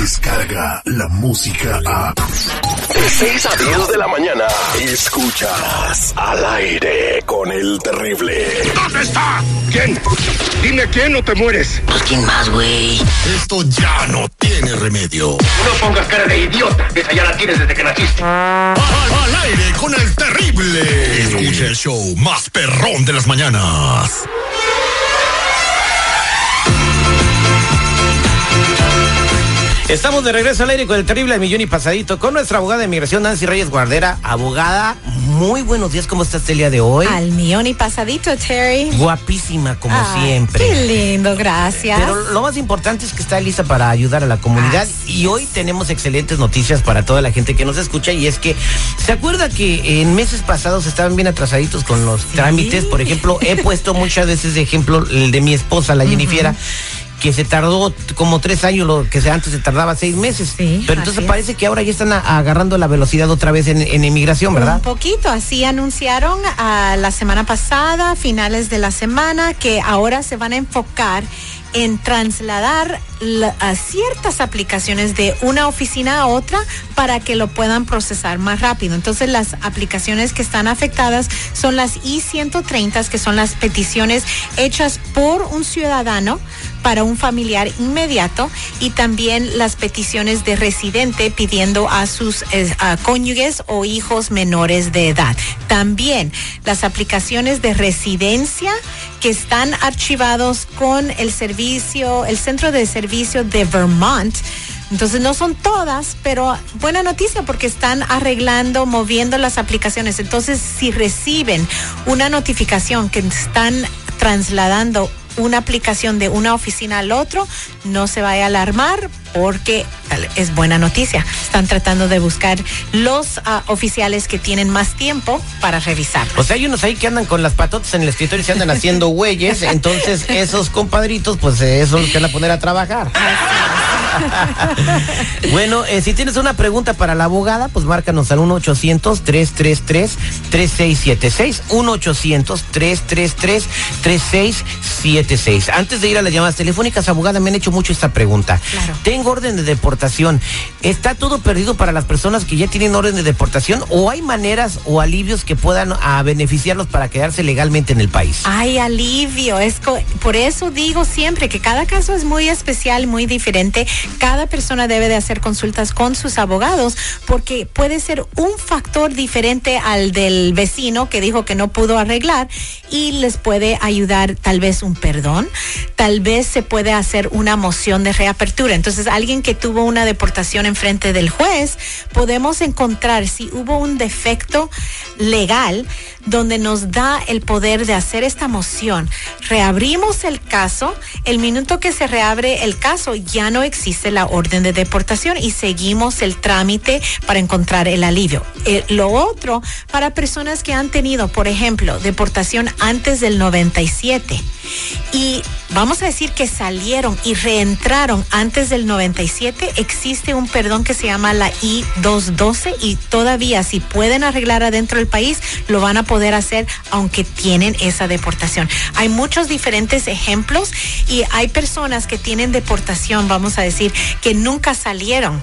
llega la música a... De 6 a 10 de la mañana, escuchas al aire con el terrible. ¿Dónde está? ¿Quién? Dime quién o te mueres. Pues quién más, güey. Esto ya no tiene remedio. No pongas cara de idiota. Esa ya la tienes desde que naciste. Al, al aire con el terrible. Escucha el show más perrón de las mañanas. Estamos de regreso al aire con el terrible millón y pasadito con nuestra abogada de inmigración Nancy Reyes Guardera. Abogada, muy buenos días, ¿cómo estás el día de hoy? Al millón y pasadito, Terry. Guapísima como siempre. Qué lindo, gracias. Pero lo más importante es que está lista para ayudar a la comunidad Así y hoy tenemos excelentes noticias para toda la gente que nos escucha y es que se acuerda que en meses pasados estaban bien atrasaditos con los trámites, por ejemplo, he puesto muchas veces de ejemplo el de mi esposa, la Jennifer, que se tardó como tres años, lo que antes se tardaba seis meses. Sí, Pero entonces parece que ahora ya están a- agarrando la velocidad otra vez en, en inmigración, ¿verdad? Un poquito, así anunciaron ah, la semana pasada, finales de la semana, que ahora se van a enfocar en trasladar la- a ciertas aplicaciones de una oficina a otra para que lo puedan procesar más rápido. Entonces las aplicaciones que están afectadas son las I-130, que son las peticiones hechas por un ciudadano para un familiar inmediato y también las peticiones de residente pidiendo a sus eh, cónyuges o hijos menores de edad. También las aplicaciones de residencia que están archivados con el servicio, el centro de servicio de Vermont. Entonces no son todas, pero buena noticia porque están arreglando, moviendo las aplicaciones. Entonces si reciben una notificación que están trasladando una aplicación de una oficina al otro, no se vaya a alarmar porque es buena noticia. Están tratando de buscar los ah, oficiales que tienen más tiempo para revisar. O sea, hay unos ahí que andan con las patotas en el escritorio y se andan haciendo güeyes. Entonces, esos compadritos, pues eh, esos los que van a poner a trabajar. bueno, eh, si tienes una pregunta para la abogada, pues márcanos al 1-800-333-3676. 1-800-333-3676. Antes de ir a las llamadas telefónicas, abogada, me han hecho mucho esta pregunta. Claro. Tengo orden de deportación. ¿Está todo perdido para las personas que ya tienen orden de deportación o hay maneras o alivios que puedan a beneficiarlos para quedarse legalmente en el país? Ay, alivio. Es por eso digo siempre que cada caso es muy especial, muy diferente. Cada persona debe de hacer consultas con sus abogados porque puede ser un factor diferente al del vecino que dijo que no pudo arreglar y les puede ayudar tal vez un perdón, tal vez se puede hacer una moción de reapertura. Entonces, alguien que tuvo una deportación en frente del juez, podemos encontrar si hubo un defecto legal donde nos da el poder de hacer esta moción. Reabrimos el caso, el minuto que se reabre el caso ya no existe la orden de deportación y seguimos el trámite para encontrar el alivio. Eh, lo otro, para personas que han tenido, por ejemplo, deportación antes del 97 y vamos a decir que salieron y reentraron antes del 97, existe un perdón que se llama la I-212 y todavía si pueden arreglar adentro del país, lo van a poder hacer aunque tienen esa deportación. Hay muchos diferentes ejemplos y hay personas que tienen deportación, vamos a decir, que nunca salieron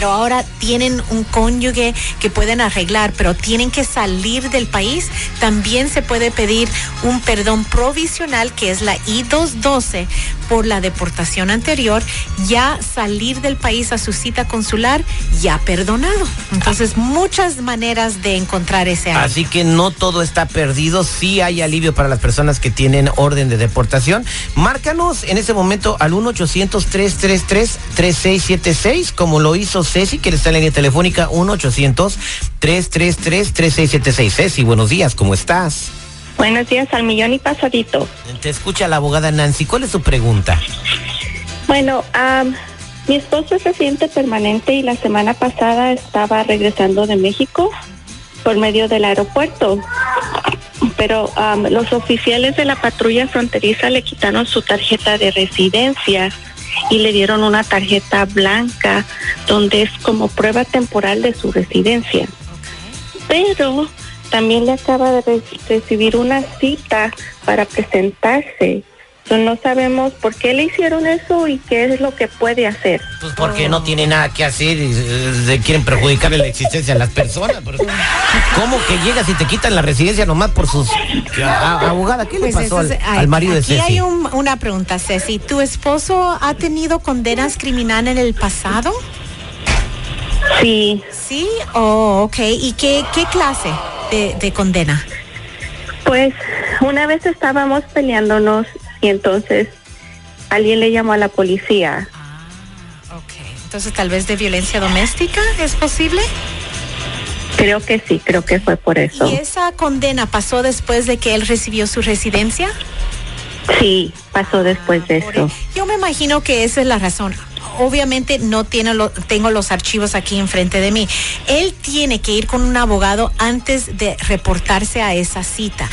pero ahora tienen un cónyuge que pueden arreglar, pero tienen que salir del país, también se puede pedir un perdón provisional, que es la I-212, por la deportación anterior, ya salir del país a su cita consular, ya perdonado. Entonces, muchas maneras de encontrar ese alivio. Así que no todo está perdido, sí hay alivio para las personas que tienen orden de deportación. Márcanos en ese momento al 1-800-333-3676, como lo hizo Ceci, que está en la línea telefónica 1-800-333-3676. Ceci, buenos días, ¿cómo estás? Buenos días al millón y pasadito. Te escucha la abogada Nancy, ¿cuál es su pregunta? Bueno, am, mi esposo es residente permanente y la semana pasada estaba regresando de México por medio del aeropuerto. Pero am, los oficiales de la patrulla fronteriza le quitaron su tarjeta de residencia y le dieron una tarjeta blanca donde es como prueba temporal de su residencia. Pero también le acaba de re- recibir una cita para presentarse So, no sabemos por qué le hicieron eso y qué es lo que puede hacer. Pues porque no tiene nada que hacer y eh, se quieren perjudicarle la existencia a las personas. Pero, ¿Cómo que llegas y te quitan la residencia nomás por sus... A- abogada, ¿qué le Pues pasó al, marido de aquí Ceci? hay un- una pregunta, Ceci. ¿Tu esposo ha tenido condenas criminales en el pasado? Sí, Sí, oh, ok. ¿Y qué, qué clase de, de condena? pues una vez estábamos peleándonos y entonces alguien le llamó a la policía. Ok. Entonces, tal vez de violencia doméstica, ¿es posible? Creo que sí, creo que fue por eso. ¿Y esa condena pasó después de que él recibió su residencia? Sí, pasó después de Por- eso. Yo me imagino que esa es la razón. Obviamente no tiene lo- tengo los archivos aquí enfrente de mí. Él tiene que ir con un abogado antes de reportarse a esa cita.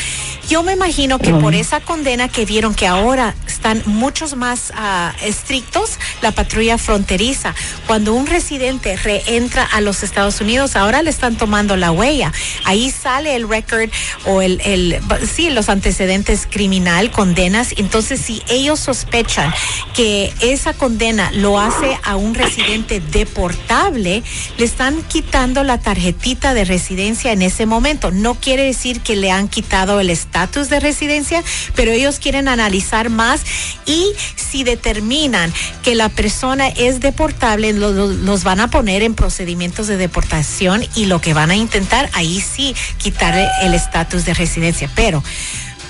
Yo me imagino que por esa condena que vieron que ahora están muchos más ah, estrictos, la patrulla fronteriza. Cuando un residente reentra a los Estados Unidos, ahora le están tomando la huella. Ahí sale el record o el, el sí, los antecedentes criminal, condenas. Entonces, si ellos sospechan que esa condena lo hace a un residente deportable, le están quitando la tarjetita de residencia en ese momento. No quiere decir que le han quitado el estatus de residencia, pero ellos quieren analizar más y si determinan que la persona es deportable, lo- lo- los van a poner en procedimientos de deportación y lo que van a intentar ahí sí quitarle el estatus de residencia. Pero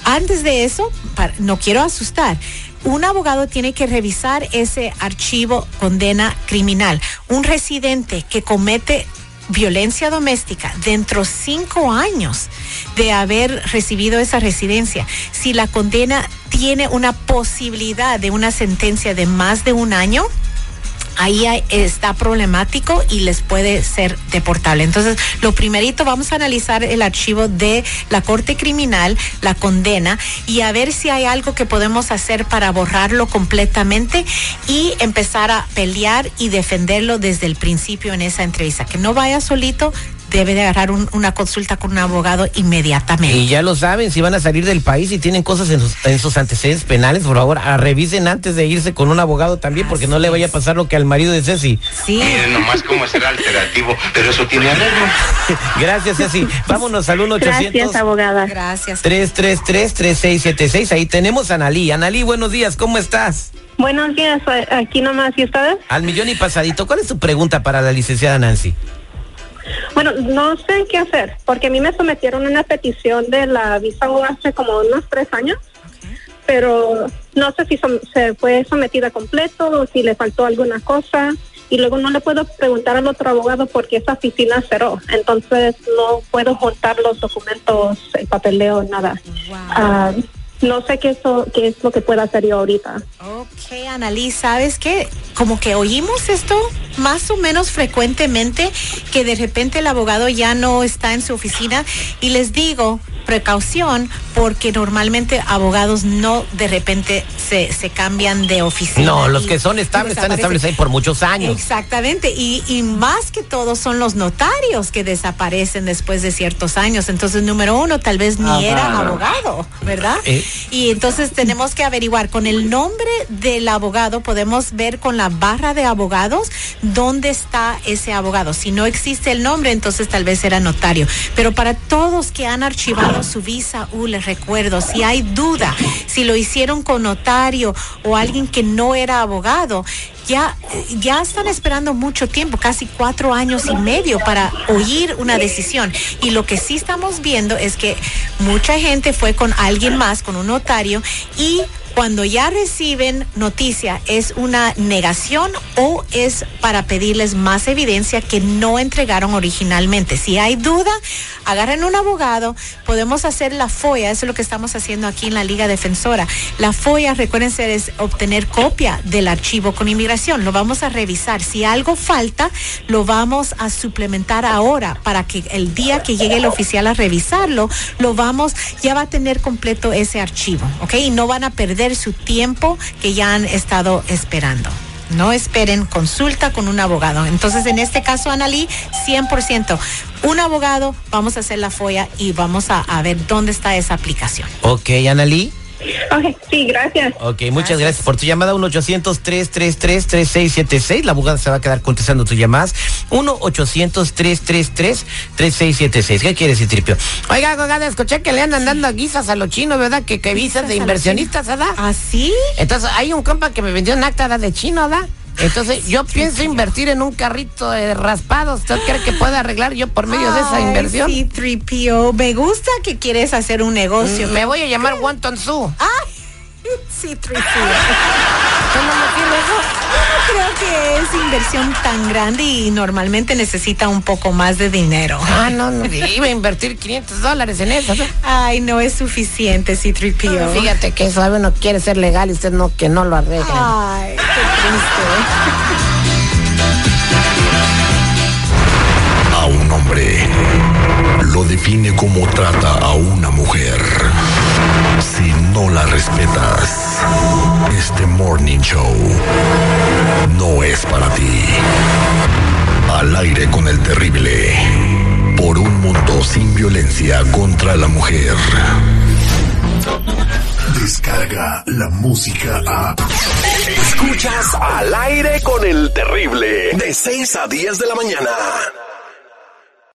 antes de eso, no quiero asustar. Un abogado tiene que revisar ese archivo condena criminal. Un residente que comete violencia doméstica dentro cinco años de haber recibido esa residencia, si la condena tiene una posibilidad de una sentencia de más de un año, ahí está problemático y les puede ser deportable. Entonces, lo primerito, vamos a analizar el archivo de la Corte Criminal, la condena, y a ver si hay algo que podemos hacer para borrarlo completamente y empezar a pelear y defenderlo desde el principio en esa entrevista. Que no vaya solito, debe de agarrar un- una consulta con un abogado inmediatamente. Y ya lo saben, si van a salir del país y tienen cosas en sus, en sus antecedentes penales, por favor, a- revisen antes de irse con un abogado también, porque no le vaya a pasar lo que al marido de Ceci. Sí. Miren nomás cómo será alternativo, pero eso tiene arreglo. Gracias, Ceci. Vámonos al 1 Gracias, 800 abogada. Gracias. 333-3676. Ahí tenemos a Analí. Analí, buenos días, ¿cómo estás? Buenos días, aquí nomás. ¿Y ustedes? Al millón y pasadito. ¿Cuál es tu pregunta para la licenciada Nancy? Bueno, no sé qué hacer, porque a mí me sometieron una petición de la visa U hace como unos tres años, pero no sé si se fue sometida completo o si le faltó alguna cosa. Y luego no le puedo preguntar al otro abogado porque esa oficina cerró. Entonces no puedo juntar los documentos, el papeleo, nada. Wow. No sé qué, es lo que puedo hacer yo ahorita. Ok, Annalise, ¿sabes qué? Como que oímos esto más o menos frecuentemente, que de repente el abogado ya no está en su oficina y les digo, precaución, porque normalmente abogados no de repente se, se cambian de oficina. No, los que son estables están estables ahí por muchos años. Exactamente, y, y más que todo son los notarios que desaparecen después de ciertos años. Entonces, número uno, tal vez ni era abogado, ¿verdad? Eh. Y entonces tenemos que averiguar con el nombre del abogado, podemos ver con la barra de abogados dónde está ese abogado. Si no existe el nombre, entonces tal vez era notario. Pero para todos que han archivado su visa, uh, les recuerdo, si hay duda, si lo hicieron con notario o alguien que no era abogado, ya, ya están esperando mucho tiempo, casi cuatro años y medio para oír una decisión. Y lo que sí estamos viendo es que mucha gente fue con alguien más, con un notario, y cuando ya reciben noticia, ¿es una negación o es para pedirles más evidencia que no entregaron originalmente? Si hay duda, agarren un abogado, podemos hacer la FOIA, eso es lo que estamos haciendo aquí en la Liga Defensora. La FOIA, recuérdense, es obtener copia del archivo con inmigración. Lo vamos a revisar. Si algo falta, lo vamos a suplementar ahora para que el día que llegue el oficial a revisarlo, lo vamos, ya va a tener completo ese archivo, ¿ok? Y no van a perder su tiempo que ya han estado esperando. No esperen consulta con un abogado. Entonces, en este caso, Analí, 100%. Un abogado, vamos a hacer la FOIA y vamos a, a ver dónde está esa aplicación. Ok, Analí. Ok, sí, gracias. Ok, muchas gracias, por tu llamada. 1-800-333-3676. La abogada se va a quedar contestando tus llamadas. 1-800-333-3676. ¿Qué quieres, Citripio? Oiga, abogada, escuché que le andan dando guisas a los chinos, ¿verdad? Que, que visas de inversionistas, ¿verdad? ¿Ah, sí? Entonces, hay un compa que me vendió un acta ¿verdad? de chino, ¿verdad? Entonces, yo pienso invertir en un carrito de raspados. ¿Usted cree que puede arreglar yo por medio de esa inversión? Sí, 3PO. Me gusta que quieres hacer un negocio. Me voy a llamar Wonton Su. Ay, sí, 3PO. ¿Usted no me quiere eso? Creo que es inversión tan grande y normalmente necesita un poco más de dinero. Ah, no, no. Iba a invertir 500 dólares en eso. ¿no? Ay, no es suficiente, sí, 3PO. Fíjate que eso uno quiere ser legal y usted no, que no lo arregle. Ay, qué triste. A un hombre lo define como trata a una mujer. Si no la respetas, este morning show no es para ti. Al aire con el terrible. Por un mundo sin violencia contra la mujer. Descarga la música a. Escuchas al aire con el terrible. De 6 a 10 de la mañana.